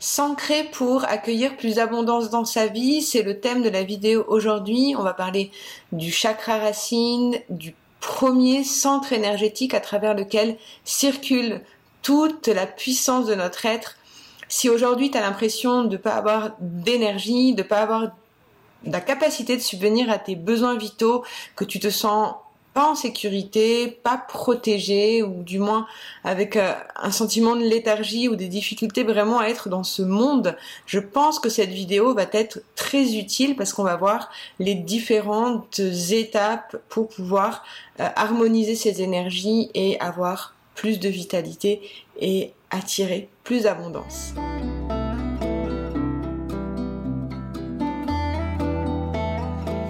S'ancrer pour accueillir plus d'abondance dans sa vie, c'est le thème de la vidéo aujourd'hui. On va parler du chakra racine, du premier centre énergétique à travers lequel circule toute la puissance de notre être. Si aujourd'hui tu as l'impression de ne pas avoir d'énergie, de ne pas avoir la capacité de subvenir à tes besoins vitaux, que tu te sens pas en sécurité, pas protégé, ou du moins avec euh, un sentiment de léthargie ou des difficultés vraiment à être dans ce monde, je pense que cette vidéo va être très utile parce qu'on va voir les différentes étapes pour pouvoir euh, harmoniser ces énergies et avoir plus de vitalité et attirer plus d'abondance.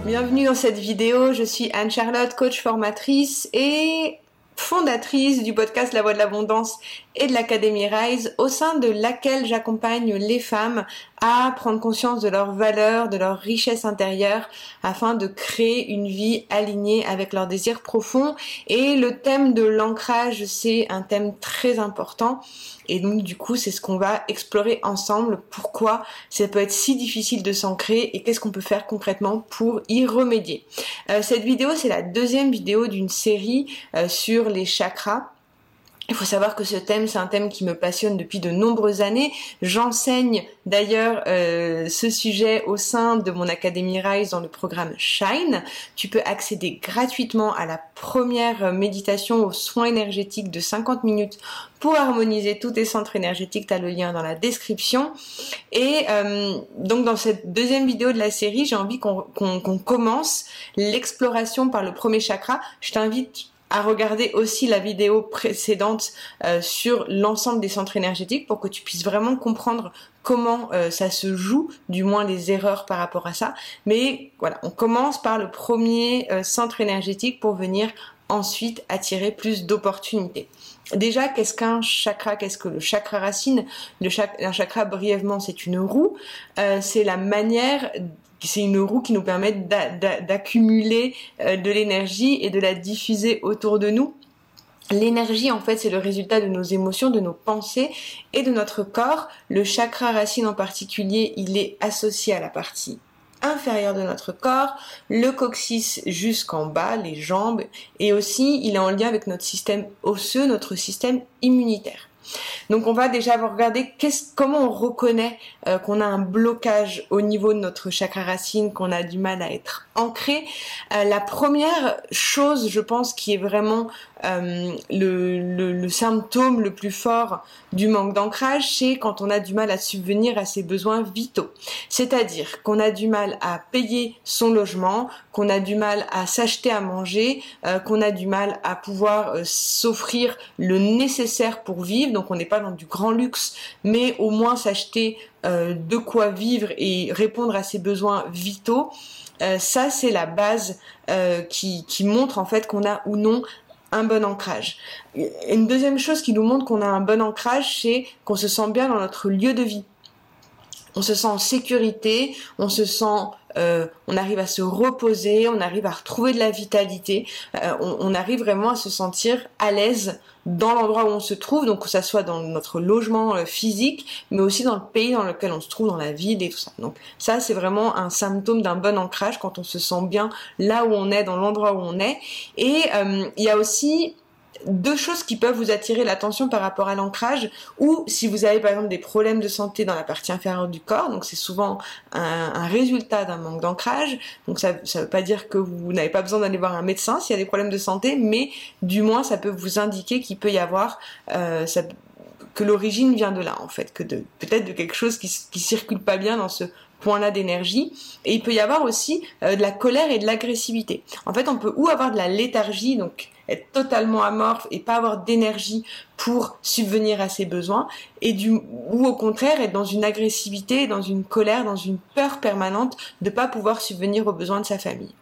Bienvenue dans cette vidéo, je suis Anne-Charlotte, coach formatrice et fondatrice du podcast La Voix de l'Abondance et de l'Académie Rise, au sein de laquelle j'accompagne les femmes à prendre conscience de leurs valeurs, de leur richesse intérieure, afin de créer une vie alignée avec leurs désirs profonds. Et le thème de l'ancrage, c'est un thème très important. Et donc du coup, c'est ce qu'on va explorer ensemble. Pourquoi ça peut être si difficile de s'ancrer et qu'est-ce qu'on peut faire concrètement pour y remédier? Euh, cette vidéo, c'est la deuxième vidéo d'une série euh, sur les chakras. Il faut savoir que ce thème, c'est un thème qui me passionne depuis de nombreuses années. J'enseigne d'ailleurs euh, ce sujet au sein de mon Académie Rise dans le programme Shine. Tu peux accéder gratuitement à la première méditation aux soins énergétiques de 50 minutes pour harmoniser tous tes centres énergétiques. Tu as le lien dans la description. Et euh, donc dans cette deuxième vidéo de la série, j'ai envie qu'on commence l'exploration par le premier chakra. Je t'invite à regarder aussi la vidéo précédente euh, sur l'ensemble des centres énergétiques pour que tu puisses vraiment comprendre comment euh, ça se joue, du moins les erreurs par rapport à ça. Mais voilà, on commence par le premier euh, centre énergétique pour venir ensuite attirer plus d'opportunités. Déjà, qu'est-ce qu'un chakra? Qu'est-ce que le chakra racine? Le un chakra, brièvement, c'est une roue. c'est la manière c'est une roue qui nous permet d'accumuler euh, de l'énergie et de la diffuser autour de nous. L'énergie, en fait, c'est le résultat de nos émotions, de nos pensées et de notre corps. Le chakra racine en particulier, il est associé à la partie inférieure de notre corps, le coccyx jusqu'en bas, les jambes, et aussi il est en lien avec notre système osseux, notre système immunitaire. Donc on va déjà regarder comment on reconnaît euh, qu'on a un blocage au niveau de notre chakra racine, qu'on a du mal à être ancré. Euh, la première chose, je pense, qui est vraiment euh, le, symptôme le plus fort du manque d'ancrage, c'est quand on a du mal à subvenir à ses besoins vitaux. C'est-à-dire qu'on a du mal à payer son logement, qu'on a du mal à s'acheter à manger, qu'on a du mal à pouvoir s'offrir le nécessaire pour vivre donc on n'est pas dans du grand luxe, mais au moins s'acheter euh, de quoi vivre et répondre à ses besoins vitaux. Euh, ça, c'est la base euh, qui, qui montre en fait qu'on a ou non un bon ancrage. Une deuxième chose qui nous montre qu'on a un bon ancrage, c'est qu'on se sent bien dans notre lieu de vie. On se sent en sécurité, on se sent euh, on arrive à se reposer, on arrive à retrouver de la vitalité, euh, on, arrive vraiment à se sentir à l'aise dans l'endroit où on se trouve, donc que ça soit dans notre logement euh, physique, mais aussi dans le pays dans lequel on se trouve, dans la ville et tout ça. Donc ça, c'est vraiment un symptôme d'un bon ancrage quand on se sent bien là où on est, dans l'endroit où on est. Et il y a aussi deux choses qui peuvent vous attirer l'attention par rapport à l'ancrage ou si vous avez par exemple des problèmes de santé dans la partie inférieure du corps, donc c'est souvent un, résultat d'un manque d'ancrage, donc ça ne veut pas dire que vous n'avez pas besoin d'aller voir un médecin s'il y a des problèmes de santé, mais du moins ça peut vous indiquer qu'il peut y avoir euh, que l'origine vient de là en fait, que peut-être de quelque chose qui circule pas bien dans ce point-là d'énergie. Et il peut y avoir aussi euh, de la colère et de l'agressivité. En fait, on peut ou avoir de la léthargie, donc être totalement amorphe et pas avoir d'énergie pour subvenir à ses besoins, et du, ou au contraire être dans une agressivité, dans une colère, dans une peur permanente de pas pouvoir subvenir aux besoins de sa famille.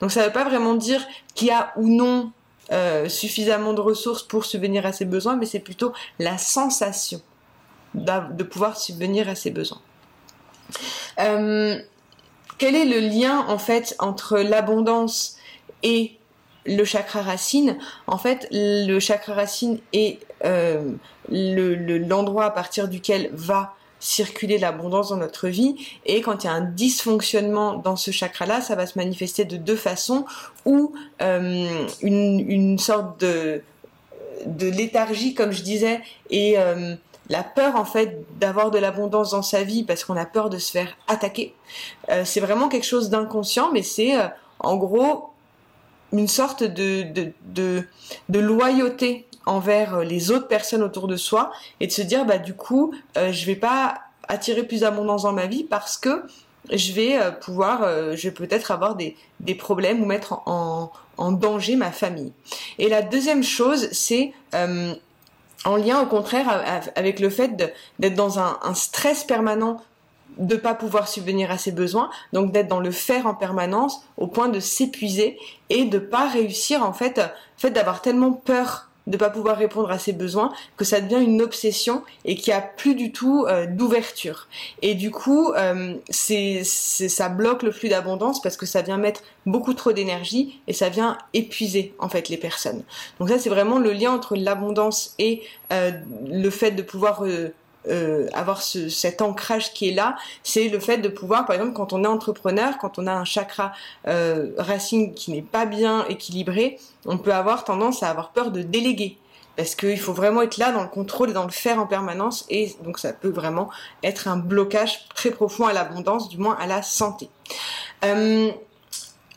Donc ça ne veut pas vraiment dire qu'il y a ou non euh, suffisamment de ressources pour subvenir à ses besoins, mais c'est plutôt la sensation de pouvoir subvenir à ses besoins. Euh, quel est le lien en fait entre l'abondance et le chakra racine? En fait, le chakra racine est euh, l'endroit à partir duquel va circuler l'abondance dans notre vie. Et quand il y a un dysfonctionnement dans ce chakra-là, ça va se manifester de deux façons, ou euh, une, sorte de, léthargie, comme je disais, et la peur en fait d'avoir de l'abondance dans sa vie parce qu'on a peur de se faire attaquer. Euh, c'est vraiment quelque chose d'inconscient, mais c'est euh, en gros une sorte de, de, loyauté envers euh, les autres personnes autour de soi et de se dire bah du coup euh, je vais pas attirer plus d'abondance dans ma vie parce que je vais pouvoir, je vais peut-être avoir des, des problèmes ou mettre en, en, danger ma famille. Et la deuxième chose, c'est en lien au contraire avec le fait d'être dans un, stress permanent de pas pouvoir subvenir à ses besoins, donc d'être dans le faire en permanence au point de s'épuiser et de pas réussir en fait, fait d'avoir tellement peur de pas pouvoir répondre à ses besoins, que ça devient une obsession et qu'il n'y a plus du tout euh, d'ouverture. Et du coup, euh, c'est, ça bloque le flux d'abondance parce que ça vient mettre beaucoup trop d'énergie et ça vient épuiser en fait les personnes. Donc ça, c'est vraiment le lien entre l'abondance et euh, le fait de pouvoir euh, avoir ce, cet ancrage qui est là, c'est le fait de pouvoir, par exemple, quand on est entrepreneur, quand on a un chakra euh, racine qui n'est pas bien équilibré, on peut avoir tendance à avoir peur de déléguer. Parce qu'il faut vraiment être là dans le contrôle et dans le faire en permanence. Et donc ça peut vraiment être un blocage très profond à l'abondance, du moins à la santé. Euh,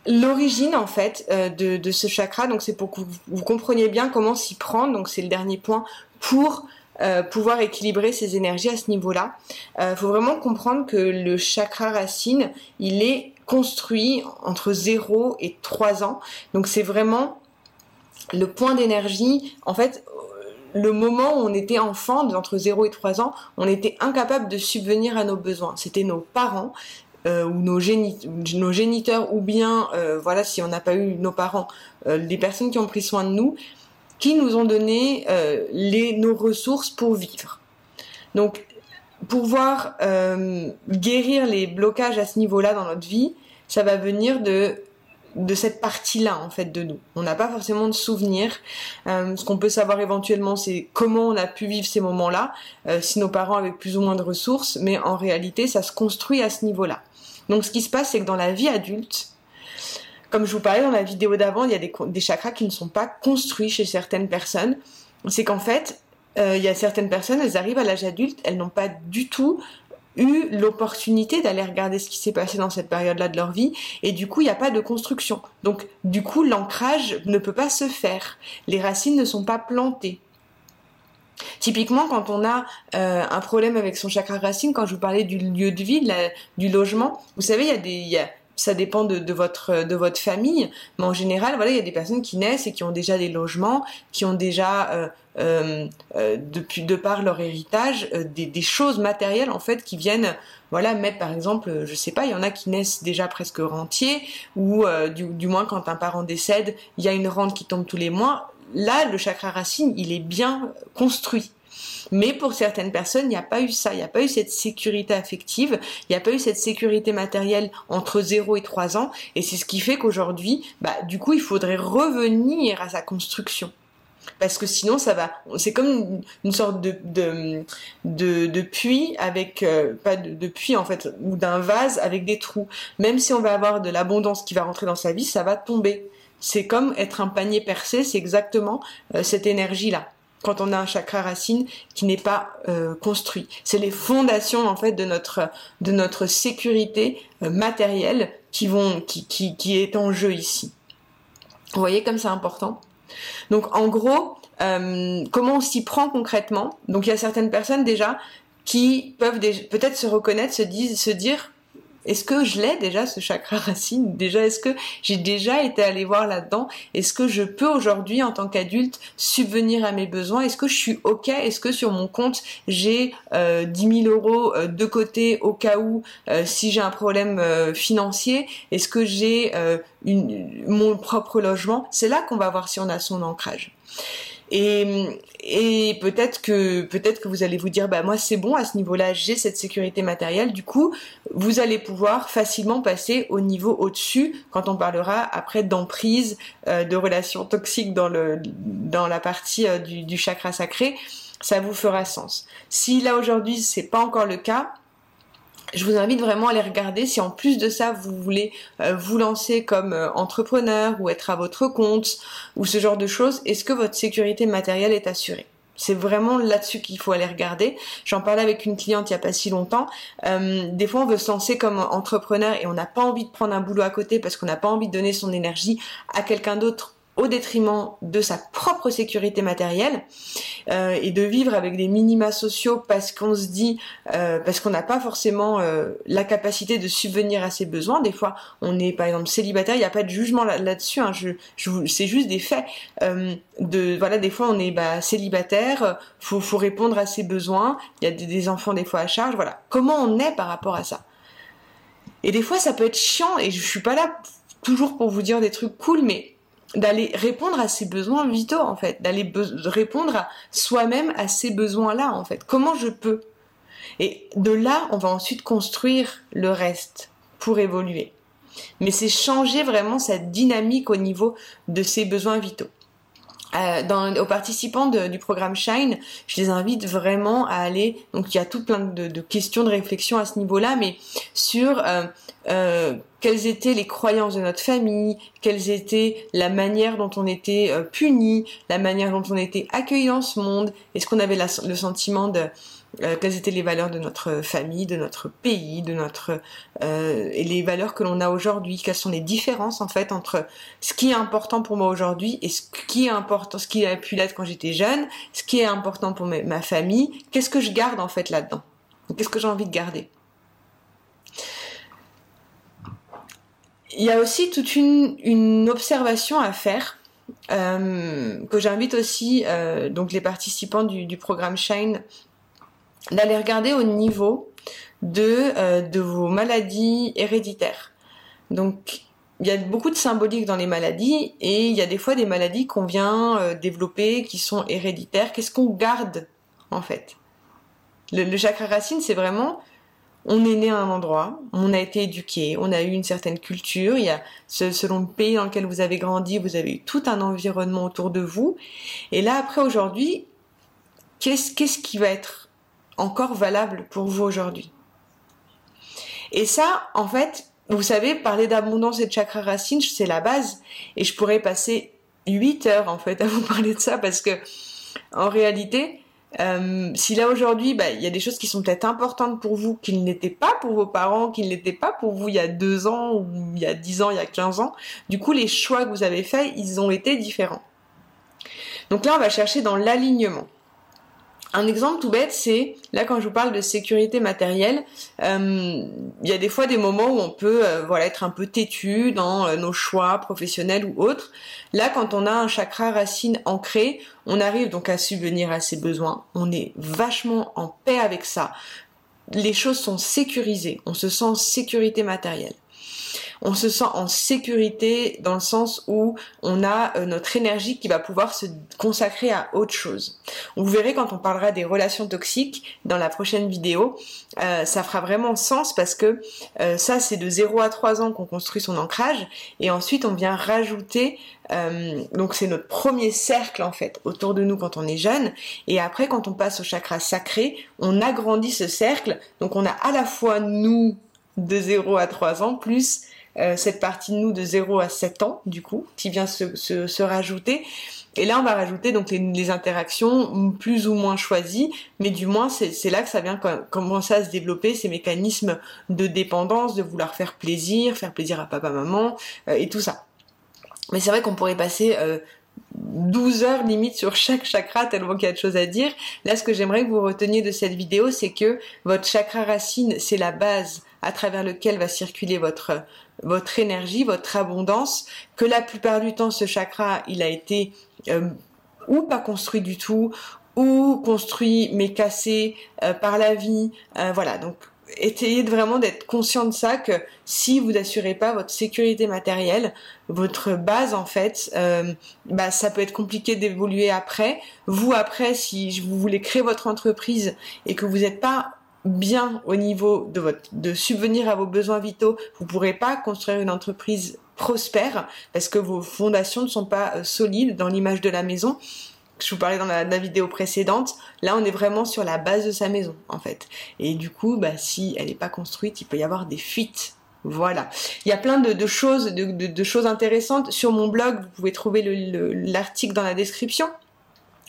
L'origine en fait de, ce chakra, donc c'est pour que vous compreniez bien comment s'y prendre, donc c'est le dernier point pour euh, pouvoir équilibrer ses énergies à ce niveau-là. Il euh, faut vraiment comprendre que le chakra racine, il est construit entre 0 et 3 ans. Donc c'est vraiment le point d'énergie. En fait, le moment où on était enfant, entre 0 et 3 ans, on était incapable de subvenir à nos besoins. C'était nos parents euh, ou nos, géniteurs, ou bien, voilà, si on n'a pas eu nos parents, les personnes qui ont pris soin de nous, qui nous ont donné euh, les, nos ressources pour vivre. Donc, pouvoir euh, guérir les blocages à ce niveau-là dans notre vie, ça va venir de cette partie-là en fait de nous. On n'a pas forcément de souvenirs. Euh, ce qu'on peut savoir éventuellement, c'est comment on a pu vivre ces moments-là, euh, si nos parents avaient plus ou moins de ressources, mais en réalité, ça se construit à ce niveau-là. Donc, ce qui se passe, c'est que dans la vie adulte, comme je vous parlais dans la vidéo d'avant, il y a des, chakras qui ne sont pas construits chez certaines personnes. C'est qu'en fait, euh, il y a certaines personnes, elles arrivent à l'âge adulte, elles n'ont pas du tout eu l'opportunité d'aller regarder ce qui s'est passé dans cette période-là de leur vie et du coup il n'y a pas de construction. Donc du coup l'ancrage ne peut pas se faire. Les racines ne sont pas plantées. Typiquement, quand on a euh, un problème avec son chakra racine, quand je vous parlais du lieu de vie, du logement, vous savez, il y a des, ça dépend de, votre de votre famille, mais en général, voilà, il y a des personnes qui naissent et qui ont déjà des logements, qui ont déjà euh, euh, euh depuis de par leur héritage euh, des, des, choses matérielles en fait qui viennent voilà mettre par exemple je sais pas il y en a qui naissent déjà presque rentiers ou du, du moins quand un parent décède il y a une rente qui tombe tous les mois. Là le chakra racine il est bien construit mais pour certaines personnes, il n'y a pas eu ça, il n'y a pas eu cette sécurité affective, il n'y a pas eu cette sécurité matérielle entre 0 et 3 ans, et c'est ce qui fait qu'aujourd'hui, bah, du coup, il faudrait revenir à sa construction. Parce que sinon ça va c'est comme une, sorte de de, de, puits avec euh, pas de, puits en fait ou d'un vase avec des trous. Même si on va avoir de l'abondance qui va rentrer dans sa vie ça va tomber. C'est comme être un panier percé c'est exactement euh, cette énergie là quand on a un chakra racine qui n'est pas euh, construit. C'est les fondations en fait de notre de notre sécurité euh, matérielle qui vont qui, qui, qui est en jeu ici. Vous voyez comme c'est important? Donc en gros, euh, comment on s'y prend concrètement? Donc il y a certaines personnes déjà qui peuvent peut-être se reconnaître, se, disent, se dire est-ce que je l'ai déjà ce chakra racine? Déjà, est-ce que j'ai déjà été allé voir là-dedans? Est-ce que je peux aujourd'hui, en tant qu'adulte, subvenir à mes besoins? Est-ce que je suis ok? Est-ce que sur mon compte j'ai euh, 10 000 euros euh, de côté au cas où euh, si j'ai un problème euh, financier? Est-ce que j'ai mon propre logement? C'est là qu'on va voir si on a son ancrage. Et, peut-être que peut-être que vous allez vous dire bah moi c'est bon à ce niveau-là j'ai cette sécurité matérielle du coup vous allez pouvoir facilement passer au niveau au-dessus quand on parlera après d'emprise euh, de relations toxiques dans le dans la partie euh, du, du, chakra sacré ça vous fera sens. Si là aujourd'hui c'est pas encore le cas, je vous invite vraiment à aller regarder si en plus de ça vous voulez euh, vous lancer comme euh, entrepreneur ou être à votre compte ou ce genre de choses, est-ce que votre sécurité matérielle est assurée? C'est vraiment là-dessus qu'il faut aller regarder. J'en parlais avec une cliente il y a pas si longtemps. Euh, des fois, on veut se lancer comme entrepreneur et on n'a pas envie de prendre un boulot à côté parce qu'on n'a pas envie de donner son énergie à quelqu'un d'autre au détriment de sa propre sécurité matérielle euh, et de vivre avec des minima sociaux parce qu'on se dit euh, parce qu'on n'a pas forcément euh, la capacité de subvenir à ses besoins. Des fois on est par exemple célibataire il n'y a pas de jugement là-dessus hein, je, je c'est juste des faits. De voilà des fois on est bah, célibataire faut faut répondre à ses besoins. Il y a des, des enfants des fois à charge. Voilà. Comment on est par rapport à ça? Et des fois ça peut être chiant et je suis pas là toujours pour vous dire des trucs cool mais d'aller répondre à ses besoins vitaux en fait, d'aller répondre à soi-même à ces besoins-là en fait. Comment je peux? Et de là, on va ensuite construire le reste pour évoluer. Mais c'est changer vraiment cette dynamique au niveau de ses besoins vitaux. Euh, aux participants du programme Shine, je les invite vraiment à aller. Donc il y a tout plein de, questions de réflexion à ce niveau-là, mais sur euh, euh, quelles étaient les croyances de notre famille, quelles étaient la manière dont on était euh, puni, la manière dont on était accueilli dans ce monde, est-ce qu'on avait le sentiment de euh, quelles étaient les valeurs de notre famille, de notre pays, de notre euh, et les valeurs que l'on a aujourd'hui, quelles sont les différences en fait entre ce qui est important pour moi aujourd'hui et ce qui est important, ce qui a pu l'être quand j'étais jeune, ce qui est important pour ma famille, qu'est-ce que je garde en fait là-dedans, qu'est-ce que j'ai envie de garder? Il y a aussi toute une, une observation à faire euh, que j'invite aussi euh, donc les participants du, du, programme Shine d'aller regarder au niveau de, euh, de vos maladies héréditaires. Donc il y a beaucoup de symbolique dans les maladies et il y a des fois des maladies qu'on vient euh, développer qui sont héréditaires. Qu'est-ce qu'on garde en fait? Le, le chakra racine, c'est vraiment on est né à un endroit, on a été éduqué, on a eu une certaine culture, il y a selon le pays dans lequel vous avez grandi, vous avez eu tout un environnement autour de vous. Et là après aujourd'hui, qu'est-ce qui va être encore valable pour vous aujourd'hui? Et ça, en fait, vous savez, parler d'abondance et de chakra racine, c'est la base. Et je pourrais passer 8 heures en fait à vous parler de ça parce que en réalité, euh, si là aujourd'hui, bah, il y a des choses qui sont peut-être importantes pour vous, qui n'étaient pas pour vos parents, qui n'étaient pas pour vous il y a deux ans, ou il y a dix ans, il y a 15 ans, du coup les choix que vous avez faits, ils ont été différents. Donc là, on va chercher dans l'alignement. Un exemple tout bête, c'est là quand je vous parle de sécurité matérielle, euh, il y a des fois des moments où on peut euh, voilà être un peu têtu dans euh, nos choix professionnels ou autres. Là, quand on a un chakra racine ancré, on arrive donc à subvenir à ses besoins. On est vachement en paix avec ça. Les choses sont sécurisées. On se sent en sécurité matérielle on se sent en sécurité dans le sens où on a euh, notre énergie qui va pouvoir se consacrer à autre chose. Vous verrez quand on parlera des relations toxiques dans la prochaine vidéo, euh, ça fera vraiment sens parce que euh, ça c'est de 0 à 3 ans qu'on construit son ancrage et ensuite on vient rajouter donc c'est notre premier cercle en fait autour de nous quand on est jeune et après quand on passe au chakra sacré on agrandit ce cercle donc on a à la fois nous de 0 à 3 ans plus euh, cette partie de nous de 0 à 7 ans, du coup, qui vient se, se, se rajouter. Et là, on va rajouter donc les, les, interactions plus ou moins choisies, mais du moins, c'est là que ça vient commencer à se développer, ces mécanismes de dépendance, de vouloir faire plaisir, faire plaisir à papa, maman, euh, et tout ça. Mais c'est vrai qu'on pourrait passer euh, 12 heures limite sur chaque chakra tellement qu'il y a de choses à dire. Là, ce que j'aimerais que vous reteniez de cette vidéo, c'est que votre chakra racine, c'est la base à travers lequel va circuler votre votre énergie, votre abondance, que la plupart du temps ce chakra, il a été euh, ou pas construit du tout, ou construit mais cassé euh, par la vie. Euh, voilà, donc essayez vraiment d'être conscient de ça que si vous n'assurez pas votre sécurité matérielle, votre base en fait, bah ça peut être compliqué d'évoluer après. Vous après, si vous voulez créer votre entreprise et que vous n'êtes pas bien au niveau de votre de subvenir à vos besoins vitaux, vous pourrez pas construire une entreprise prospère parce que vos fondations ne sont pas euh, solides dans l'image de la maison. je vous parlais dans la, vidéo précédente, là on est vraiment sur la base de sa maison en fait. Et du coup, bah, si elle n'est pas construite, il peut y avoir des fuites. Voilà. Il y a plein de, choses, de, choses intéressantes sur mon blog. Vous pouvez trouver l'article dans la description.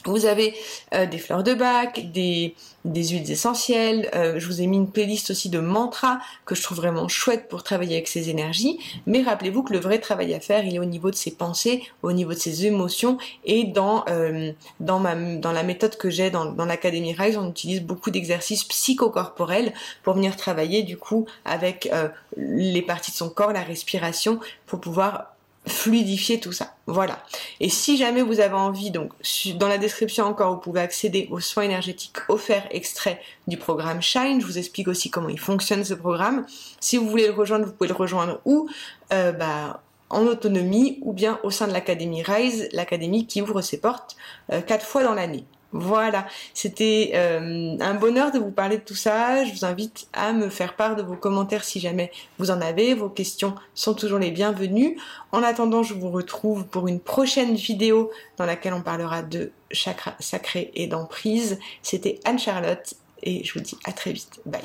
Vous avez euh, des fleurs de bac, des, huiles essentielles. Euh, je vous ai mis une playlist aussi de mantras que je trouve vraiment chouette pour travailler avec ces énergies. Mais rappelez-vous que le vrai travail à faire, il est au niveau de ses pensées, au niveau de ses émotions et dans euh, dans ma dans la méthode que j'ai dans, dans l'académie Rise, on utilise beaucoup d'exercices psychocorporels pour venir travailler du coup avec les parties de son corps, la respiration, pour pouvoir fluidifier tout ça. Voilà. Et si jamais vous avez envie, donc dans la description encore, vous pouvez accéder aux soins énergétiques offerts extraits du programme Shine. Je vous explique aussi comment il fonctionne ce programme. Si vous voulez le rejoindre, vous pouvez le rejoindre ou euh, bah, en autonomie ou bien au sein de l'académie Rise, l'académie qui ouvre ses portes euh, quatre fois dans l'année. Voilà, c'était euh, un bonheur de vous parler de tout ça. Je vous invite à me faire part de vos commentaires si jamais vous en avez. Vos questions sont toujours les bienvenues. En attendant, je vous retrouve pour une prochaine vidéo dans laquelle on parlera de chakra sacré et d'emprise. C'était Anne-Charlotte et je vous dis à très vite. Bye.